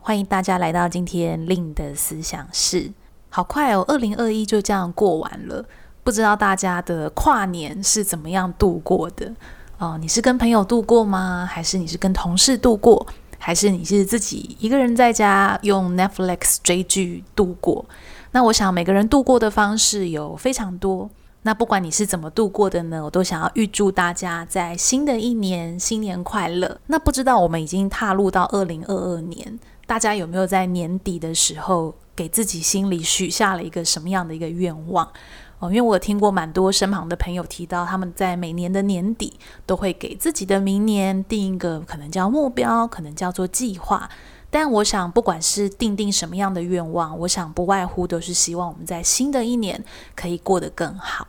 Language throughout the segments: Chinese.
欢迎大家来到今天令的思想室。好快哦，二零二一就这样过完了，不知道大家的跨年是怎么样度过的？哦、你是跟朋友度过吗？还是你是跟同事度过？还是你是自己一个人在家用 Netflix 追剧度过？那我想每个人度过的方式有非常多。那不管你是怎么度过的呢，我都想要预祝大家在新的一年新年快乐。那不知道我们已经踏入到二零二二年，大家有没有在年底的时候给自己心里许下了一个什么样的一个愿望？哦，因为我听过蛮多身旁的朋友提到，他们在每年的年底都会给自己的明年定一个可能叫目标，可能叫做计划。但我想，不管是定定什么样的愿望，我想不外乎都是希望我们在新的一年可以过得更好。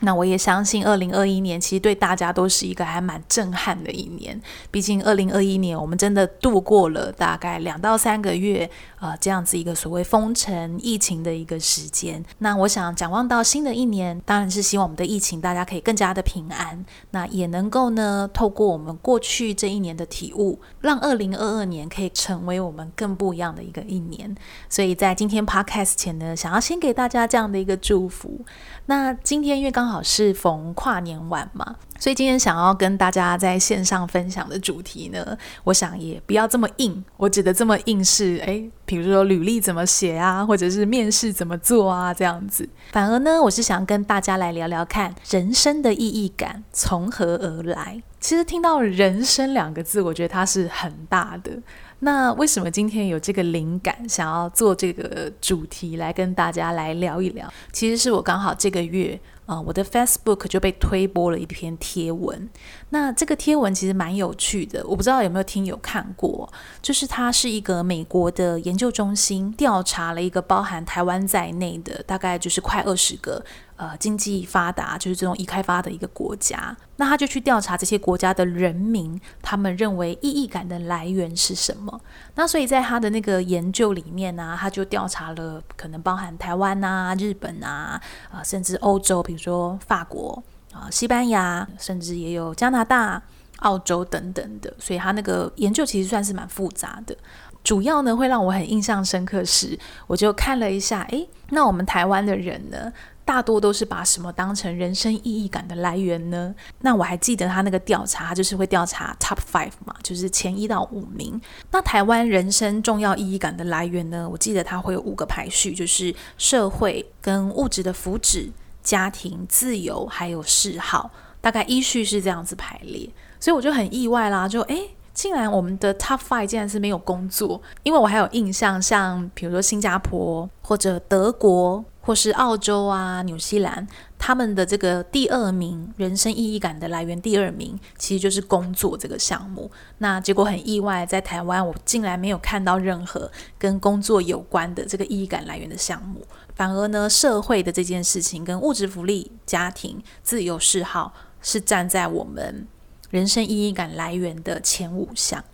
那我也相信，二零二一年其实对大家都是一个还蛮震撼的一年。毕竟，二零二一年我们真的度过了大概两到三个月，呃，这样子一个所谓封城疫情的一个时间。那我想展望到新的一年，当然是希望我们的疫情大家可以更加的平安。那也能够呢，透过我们过去这一年的体悟，让二零二二年可以成为我们更不一样的一个一年。所以在今天 Podcast 前呢，想要先给大家这样的一个祝福。那今天因为刚好是逢跨年晚嘛，所以今天想要跟大家在线上分享的主题呢，我想也不要这么硬。我指的这么硬是，诶，比如说履历怎么写啊，或者是面试怎么做啊，这样子。反而呢，我是想跟大家来聊聊看，人生的意义感从何而来。其实听到“人生”两个字，我觉得它是很大的。那为什么今天有这个灵感，想要做这个主题来跟大家来聊一聊？其实是我刚好这个月，啊，我的 Facebook 就被推播了一篇贴文。那这个贴文其实蛮有趣的，我不知道有没有听友看过。就是它是一个美国的研究中心调查了一个包含台湾在内的大概就是快二十个。呃，经济发达就是这种已开发的一个国家，那他就去调查这些国家的人民，他们认为意义感的来源是什么？那所以在他的那个研究里面呢、他就调查了可能包含台湾啊、日本啊，啊、甚至欧洲，比如说法国啊、西班牙，甚至也有加拿大、澳洲等等的。所以他那个研究其实算是蛮复杂的。主要呢，会让我很印象深刻是，我就看了一下，诶，那我们台湾的人呢？大多都是把什么当成人生意义感的来源呢？那我还记得他那个调查，就是会调查 top five 嘛，就是前一到五名。那台湾人生重要意义感的来源呢？我记得他会有五个排序，就是社会跟物质的福祉、家庭、自由还有嗜好，大概依序是这样子排列。所以我就很意外啦，就诶，竟然我们的 top five 竟然是没有工作，因为我还有印象，像比如说新加坡或者德国。或是澳洲啊、纽西兰，他们的这个第二名人生意义感的来源，第二名其实就是工作这个项目。那结果很意外，在台湾我竟然没有看到任何跟工作有关的这个意义感来源的项目，反而呢，社会的这件事情跟物质福利、家庭、自由、嗜好是站在我们人生意义感来源的前五项。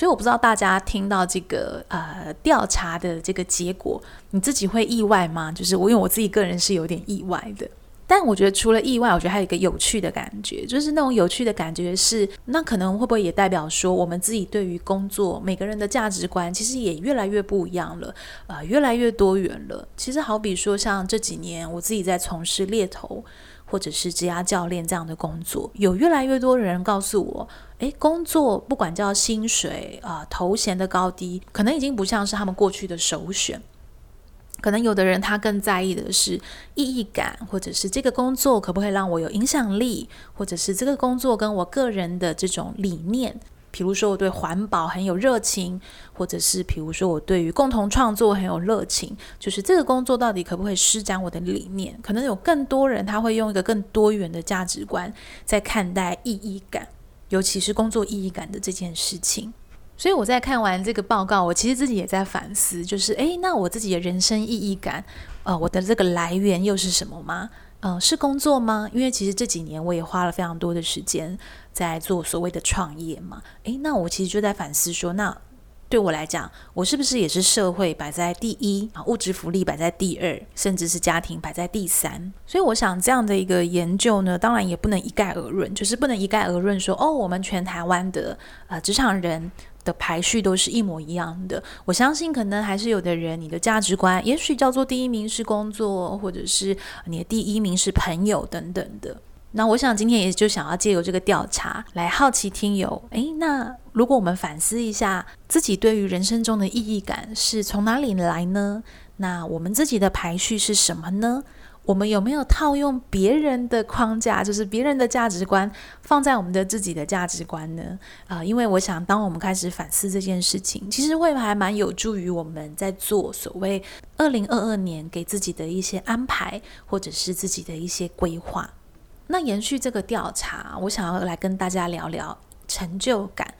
所以我不知道大家听到这个呃调查的这个结果，你自己会意外吗？就是我因为我自己个人是有点意外的，但我觉得除了意外，我觉得还有一个有趣的感觉，就是那种有趣的感觉是，那可能会不会也代表说，我们自己对于工作每个人的价值观其实也越来越不一样了，呃，越来越多元了。其实好比说像这几年我自己在从事猎头。或者是职涯教练这样的工作，有越来越多人告诉我，诶，工作不管叫薪水啊、头衔的高低，可能已经不像是他们过去的首选。可能有的人他更在意的是意义感，或者是这个工作可不可以让我有影响力，或者是这个工作跟我个人的这种理念。比如说我对环保很有热情，或者是比如说我对于共同创作很有热情，就是这个工作到底可不可以施展我的理念？可能有更多人他会用一个更多元的价值观在看待意义感，尤其是工作意义感的这件事情。所以我在看完这个报告，我其实自己也在反思，就是诶，那我自己的人生意义感，呃，我的这个来源又是什么吗？嗯、是工作吗？因为其实这几年我也花了非常多的时间在做所谓的创业嘛。诶，那我其实就在反思说，那。对我来讲，我是不是也是社会摆在第一啊，物质福利摆在第二，甚至是家庭摆在第三？所以我想这样的一个研究呢，当然也不能一概而论，就是不能一概而论说哦，我们全台湾的呃职场人的排序都是一模一样的。我相信可能还是有的人，你的价值观也许叫做第一名是工作，或者是你的第一名是朋友等等的。那我想今天也就想要借由这个调查来好奇听友，诶，那如果我们反思一下自己对于人生中的意义感是从哪里来呢？那我们自己的排序是什么呢？我们有没有套用别人的框架，就是别人的价值观放在我们的自己的价值观呢？啊、因为我想当我们开始反思这件事情，其实会还蛮有助于我们在做所谓二零二二年给自己的一些安排，或者是自己的一些规划。那延续这个调查，我想要来跟大家聊聊成就感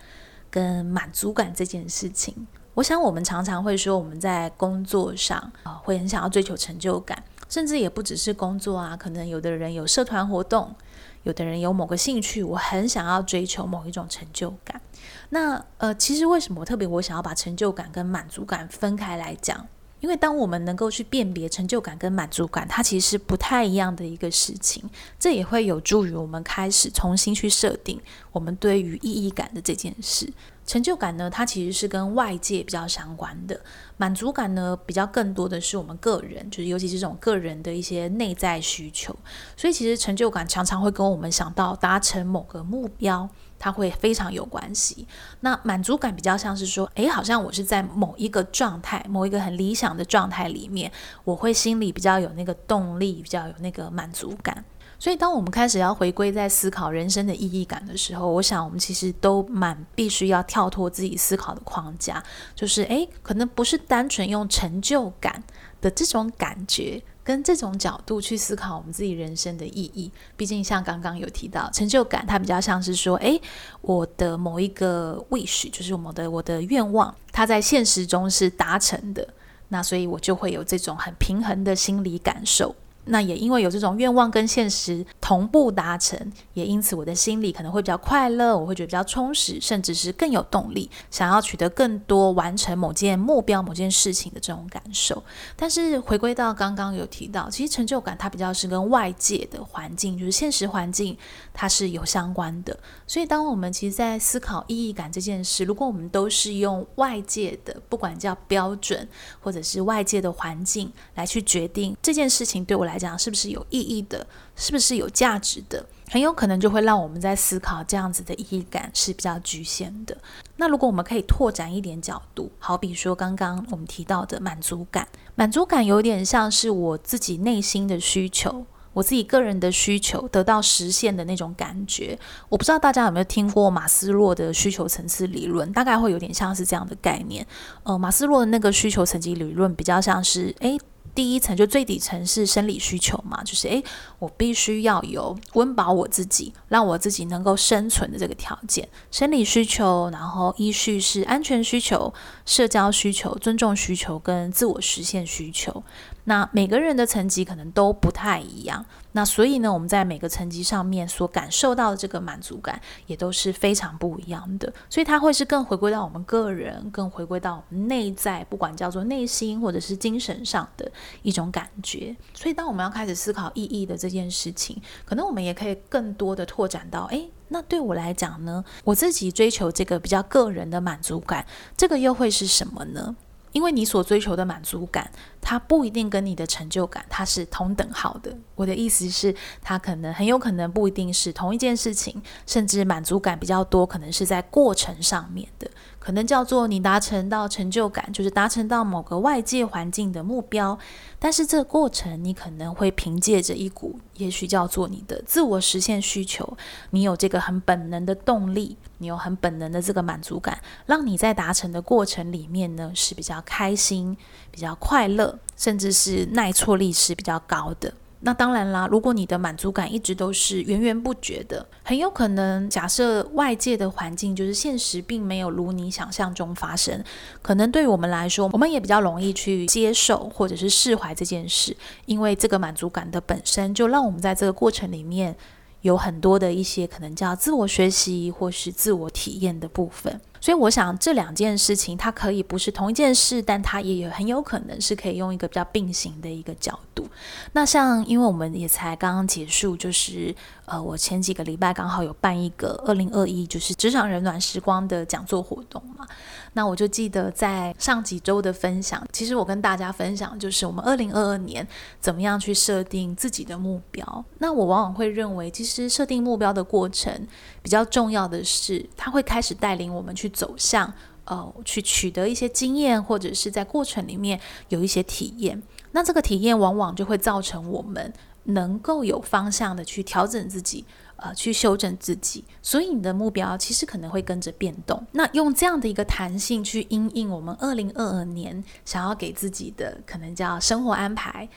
跟满足感这件事情。我想我们常常会说，我们在工作上啊，会很想要追求成就感，甚至也不只是工作啊，可能有的人有社团活动，有的人有某个兴趣，我很想要追求某一种成就感。那呃，其实为什么我特别我想要把成就感跟满足感分开来讲？因为当我们能够去辨别成就感跟满足感，它其实是不太一样的一个事情。这也会有助于我们开始重新去设定我们对于意义感的这件事。成就感呢，它其实是跟外界比较相关的；满足感呢，比较更多的是我们个人，就是尤其是这种个人的一些内在需求。所以，其实成就感常常会跟我们想到达成某个目标。它会非常有关系。那满足感比较像是说，诶，好像我是在某一个状态，某一个很理想的状态里面，我会心里比较有那个动力，比较有那个满足感。所以，当我们开始要回归在思考人生的意义感的时候，我想我们其实都蛮必须要跳脱自己思考的框架，就是诶，可能不是单纯用成就感的这种感觉。跟这种角度去思考我们自己人生的意义，毕竟像刚刚有提到成就感，它比较像是说，诶，我的某一个 wish，就是我的我的愿望，它在现实中是达成的，那所以我就会有这种很平衡的心理感受。那也因为有这种愿望跟现实同步达成，也因此我的心里可能会比较快乐，我会觉得比较充实，甚至是更有动力，想要取得更多完成某件目标、某件事情的这种感受。但是回归到刚刚有提到，其实成就感它比较是跟外界的环境，就是现实环境，它是有相关的。所以当我们其实在思考意义感这件事，如果我们都是用外界的，不管叫标准或者是外界的环境来去决定这件事情对我来讲是不是有意义的，是不是有价值的，很有可能就会让我们在思考这样子的意义感是比较局限的。那如果我们可以拓展一点角度，好比说刚刚我们提到的满足感，满足感有点像是我自己内心的需求，我自己个人的需求得到实现的那种感觉。我不知道大家有没有听过马斯洛的需求层次理论，大概会有点像是这样的概念。呃，马斯洛的那个需求层级理论比较像是，诶。第一层就最底层是生理需求嘛，就是诶，我必须要有温饱我自己，让我自己能够生存的这个条件。生理需求，然后依序是安全需求、社交需求、尊重需求跟自我实现需求。那每个人的层级可能都不太一样。那所以呢，我们在每个层级上面所感受到的这个满足感也都是非常不一样的，所以它会是更回归到我们个人，更回归到我们内在，不管叫做内心或者是精神上的一种感觉。所以当我们要开始思考意义的这件事情，可能我们也可以更多的拓展到，诶，那对我来讲呢，我自己追求这个比较个人的满足感，这个又会是什么呢？因为你所追求的满足感，它不一定跟你的成就感它是同等好的。我的意思是，它可能很有可能不一定是同一件事情，甚至满足感比较多，可能是在过程上面的，可能叫做你达成到成就感，就是达成到某个外界环境的目标。但是这个过程，你可能会凭借着一股，也许叫做你的自我实现需求，你有这个很本能的动力。你有很本能的这个满足感，让你在达成的过程里面呢，是比较开心、比较快乐，甚至是耐挫力是比较高的。那当然啦，如果你的满足感一直都是源源不绝的，很有可能假设外界的环境就是现实并没有如你想象中发生，可能对于我们来说，我们也比较容易去接受或者是释怀这件事，因为这个满足感的本身就让我们在这个过程里面有很多的一些可能叫自我学习或是自我体验的部分。所以我想这两件事情，它可以不是同一件事，但它也有很有可能是可以用一个比较并行的一个角度。那像因为我们也才刚刚结束，就是呃，我前几个礼拜刚好有办一个二零二一就是职场人暖时光的讲座活动嘛。那我就记得在上几周的分享，其实我跟大家分享就是我们二零二二年怎么样去设定自己的目标。那我往往会认为，其实设定目标的过程比较重要的是，它会开始带领我们去。走向呃，去取得一些经验，或者是在过程里面有一些体验。那这个体验往往就会造成我们能够有方向的去调整自己，呃，去修正自己。所以你的目标其实可能会跟着变动。那用这样的一个弹性去因应我们二零二二年想要给自己的可能叫生活安排。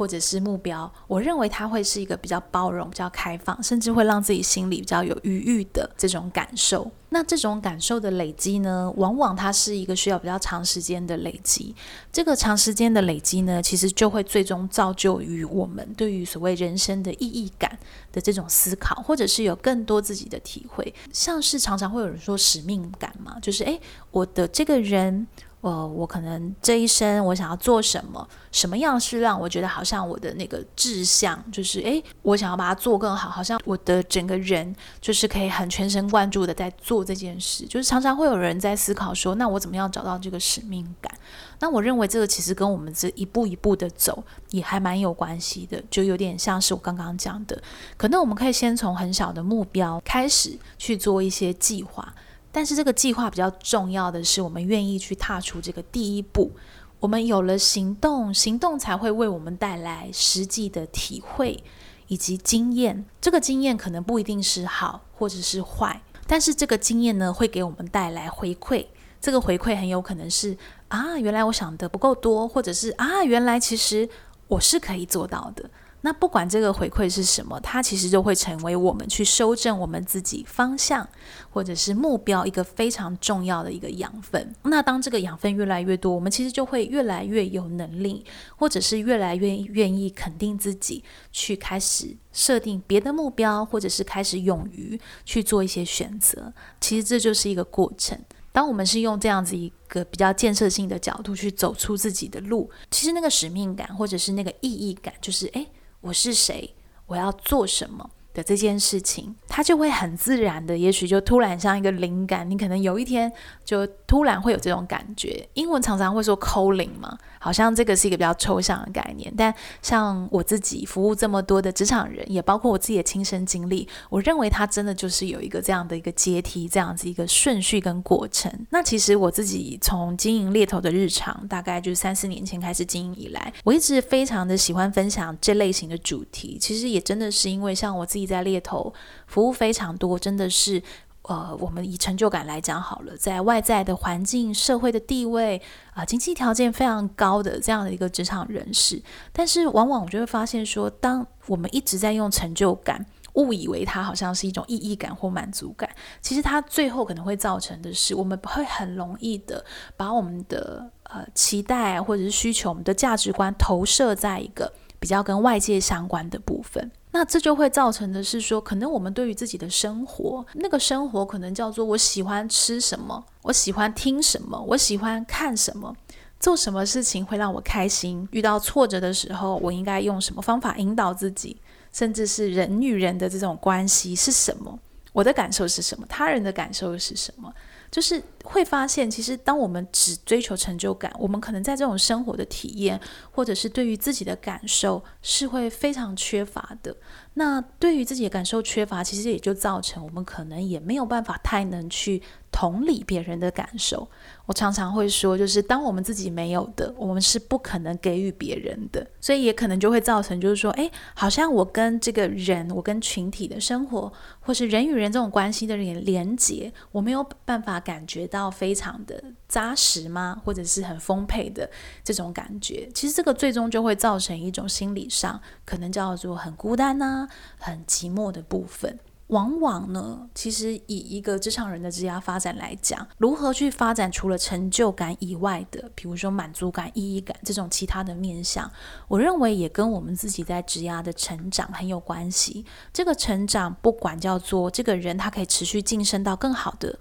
或者是目标，我认为它会是一个比较包容、比较开放，甚至会让自己心里比较有余裕的这种感受。那这种感受的累积呢，往往它是一个需要比较长时间的累积。这个长时间的累积呢，其实就会最终造就于我们对于所谓人生的意义感的这种思考，或者是有更多自己的体会。像是常常会有人说使命感嘛，就是诶，我的这个人。呃，我可能这一生我想要做什么，什么样是让我觉得好像我的那个志向，就是诶，我想要把它做更好，好像我的整个人就是可以很全神贯注的在做这件事。就是常常会有人在思考说，那我怎么样找到这个使命感？那我认为这个其实跟我们这一步一步的走也还蛮有关系的，就有点像是我刚刚讲的，可能我们可以先从很小的目标开始去做一些计划。但是这个计划比较重要的是，我们愿意去踏出这个第一步。我们有了行动，行动才会为我们带来实际的体会以及经验。这个经验可能不一定是好或者是坏，但是这个经验呢，会给我们带来回馈。这个回馈很有可能是啊，原来我想的不够多，或者是啊，原来其实我是可以做到的。那不管这个回馈是什么，它其实就会成为我们去修正我们自己方向或者是目标一个非常重要的一个养分。那当这个养分越来越多，我们其实就会越来越有能力，或者是越来越愿意肯定自己，去开始设定别的目标，或者是开始勇于去做一些选择。其实这就是一个过程。当我们是用这样子一个比较建设性的角度去走出自己的路，其实那个使命感或者是那个意义感，就是诶。我是谁？我要做什么？的这件事情，它就会很自然的，也许就突然像一个灵感，你可能有一天就突然会有这种感觉。英文常常会说 calling 嘛，好像这个是一个比较抽象的概念。但像我自己服务这么多的职场人，也包括我自己的亲身经历，我认为它真的就是有一个这样的一个阶梯，这样子一个顺序跟过程。那其实我自己从经营猎头的日常，大概就是三四年前开始经营以来，我一直非常的喜欢分享这类型的主题。其实也真的是因为像我自己。在猎头服务非常多，真的是，呃，我们以成就感来讲好了，在外在的环境、社会的地位啊、经济条件非常高的这样的一个职场人士，但是往往我就会发现说，当我们一直在用成就感，误以为它好像是一种意义感或满足感，其实它最后可能会造成的是，我们会很容易的把我们的呃期待或者是需求、我们的价值观投射在一个比较跟外界相关的部分。那这就会造成的是说，可能我们对于自己的生活，那个生活可能叫做我喜欢吃什么，我喜欢听什么，我喜欢看什么，做什么事情会让我开心。遇到挫折的时候，我应该用什么方法引导自己，甚至是人与人的这种关系是什么？我的感受是什么？他人的感受是什么？就是会发现，其实当我们只追求成就感，我们可能在这种生活的体验，或者是对于自己的感受，是会非常缺乏的。那对于自己的感受缺乏，其实也就造成我们可能也没有办法太能去同理别人的感受。我常常会说，就是当我们自己没有的，我们是不可能给予别人的，所以也可能就会造成，就是说，哎，好像我跟这个人，我跟群体的生活，或是人与人这种关系的连连接，我没有办法感觉到非常的扎实吗？或者是很丰沛的这种感觉？其实这个最终就会造成一种心理上可能叫做很孤单呐、很寂寞的部分。往往呢，其实以一个职场人的职业发展来讲，如何去发展除了成就感以外的，比如说满足感、意义感这种其他的面向，我认为也跟我们自己在职业的成长很有关系。这个成长，不管叫做这个人他可以持续晋升到更好的。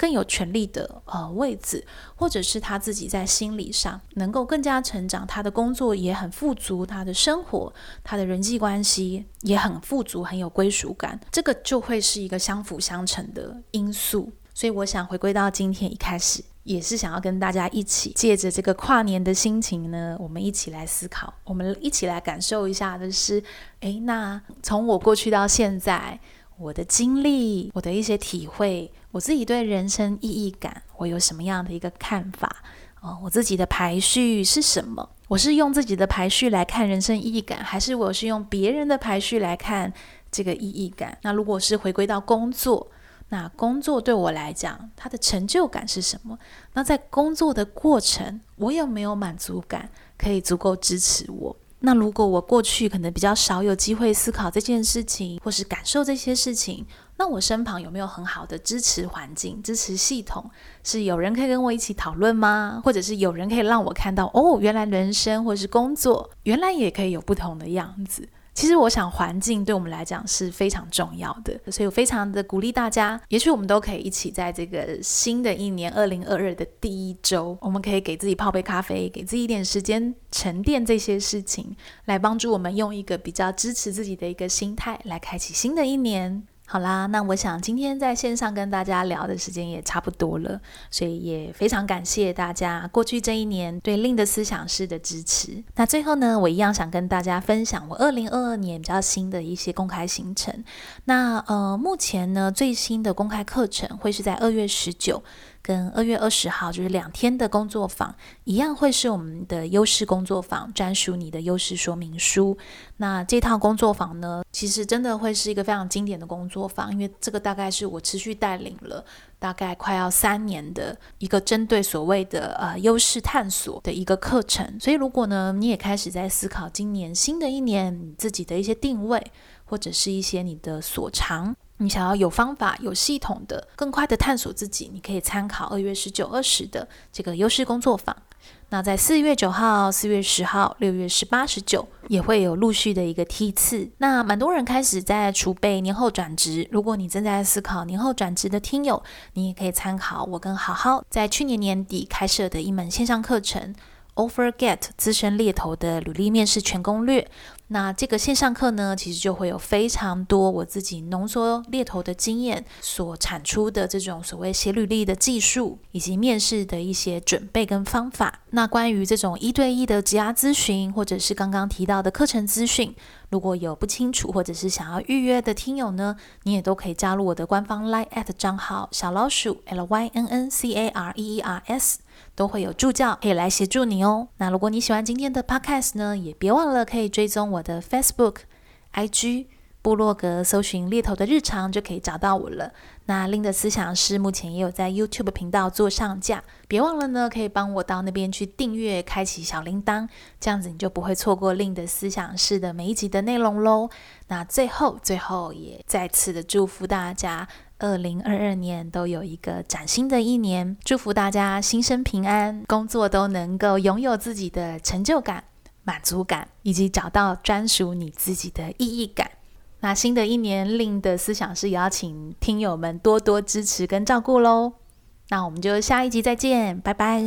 更有权力的呃位置，或者是他自己在心理上能够更加成长，他的工作也很富足，他的生活、他的人际关系也很富足，很有归属感，这个就会是一个相辅相成的因素。所以我想回归到今天一开始，也是想要跟大家一起借着这个跨年的心情呢，我们一起来思考，我们一起来感受一下的是，诶，那从我过去到现在。我的经历，我的一些体会，我自己对人生意义感，我有什么样的一个看法？哦，我自己的排序是什么？我是用自己的排序来看人生意义感，还是我是用别人的排序来看这个意义感？那如果是回归到工作，那工作对我来讲，它的成就感是什么？那在工作的过程，我有没有满足感，可以足够支持我？那如果我过去可能比较少有机会思考这件事情，或是感受这些事情，那我身旁有没有很好的支持环境、支持系统？是有人可以跟我一起讨论吗？或者是有人可以让我看到，哦，原来人生或是工作，原来也可以有不同的样子。其实我想，环境对我们来讲是非常重要的，所以我非常的鼓励大家。也许我们都可以一起在这个新的一年二零二二的第一周，我们可以给自己泡杯咖啡，给自己一点时间沉淀这些事情，来帮助我们用一个比较支持自己的一个心态来开启新的一年。好啦，那我想今天在线上跟大家聊的时间也差不多了，所以也非常感谢大家过去这一年对 lin 的思想式的支持。那最后呢，我一样想跟大家分享我二零二二年比较新的一些公开行程。那呃，目前呢，最新的公开课程会是在二月十九。跟二月二十号就是两天的工作坊一样，会是我们的优势工作坊，专属你的优势说明书。那这套工作坊呢，其实真的会是一个非常经典的工作坊，因为这个大概是我持续带领了大概快要三年的一个针对所谓的呃优势探索的一个课程。所以如果呢，你也开始在思考今年新的一年你自己的一些定位，或者是一些你的所长。你想要有方法、有系统的、更快的探索自己，你可以参考二月十九、二十的这个优势工作坊。那在四月九号、四月十号、六月十八、十九也会有陆续的一个梯次。那蛮多人开始在储备年后转职。如果你正在思考年后转职的听友，你也可以参考我跟好好在去年年底开设的一门线上课程。OfferGet 资深猎头的履历面试全攻略。那这个线上课呢，其实就会有非常多我自己浓缩猎头的经验所产出的这种所谓写履历的技术，以及面试的一些准备跟方法。那关于这种一对一的职涯咨询，或者是刚刚提到的课程资讯，如果有不清楚或者是想要预约的听友呢，你也都可以加入我的官方 Line@ 账号小老鼠 L Y N N C A R E E R S。都会有助教可以来协助你哦。那如果你喜欢今天的 podcast 呢，也别忘了可以追踪我的 Facebook、IG、部落格，搜寻猎头的日常就可以找到我了。那令的思想室目前也有在 YouTube 频道做上架，别忘了呢，可以帮我到那边去订阅，开启小铃铛，这样子你就不会错过令的思想室的每一集的内容喽。那最后，最后也再次的祝福大家。二零二二年都有一个崭新的一年，祝福大家心生平安，工作都能够拥有自己的成就感、满足感，以及找到专属你自己的意义感。那新的一年令的思想是邀请听友们多多支持跟照顾喽。那我们就下一集再见，拜拜。